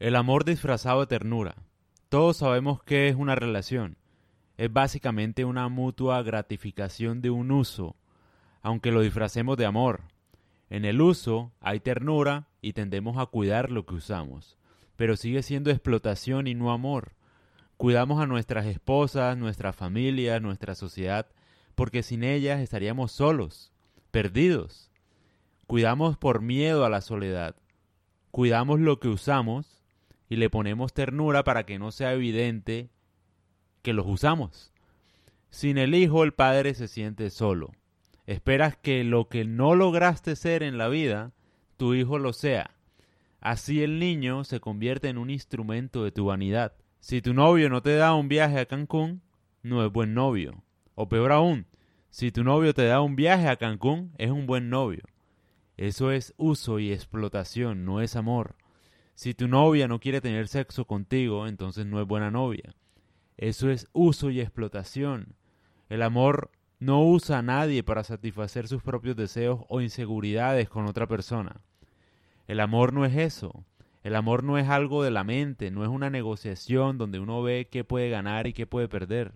El amor disfrazado de ternura. Todos sabemos que es una relación. Es básicamente una mutua gratificación de un uso, aunque lo disfracemos de amor. En el uso hay ternura y tendemos a cuidar lo que usamos, pero sigue siendo explotación y no amor. Cuidamos a nuestras esposas, nuestra familia, nuestra sociedad, porque sin ellas estaríamos solos, perdidos. Cuidamos por miedo a la soledad. Cuidamos lo que usamos y le ponemos ternura para que no sea evidente que los usamos. Sin el hijo el padre se siente solo. Esperas que lo que no lograste ser en la vida, tu hijo lo sea. Así el niño se convierte en un instrumento de tu vanidad. Si tu novio no te da un viaje a Cancún, no es buen novio. O peor aún, si tu novio te da un viaje a Cancún, es un buen novio. Eso es uso y explotación, no es amor. Si tu novia no quiere tener sexo contigo, entonces no es buena novia. Eso es uso y explotación. El amor no usa a nadie para satisfacer sus propios deseos o inseguridades con otra persona. El amor no es eso. El amor no es algo de la mente, no es una negociación donde uno ve qué puede ganar y qué puede perder.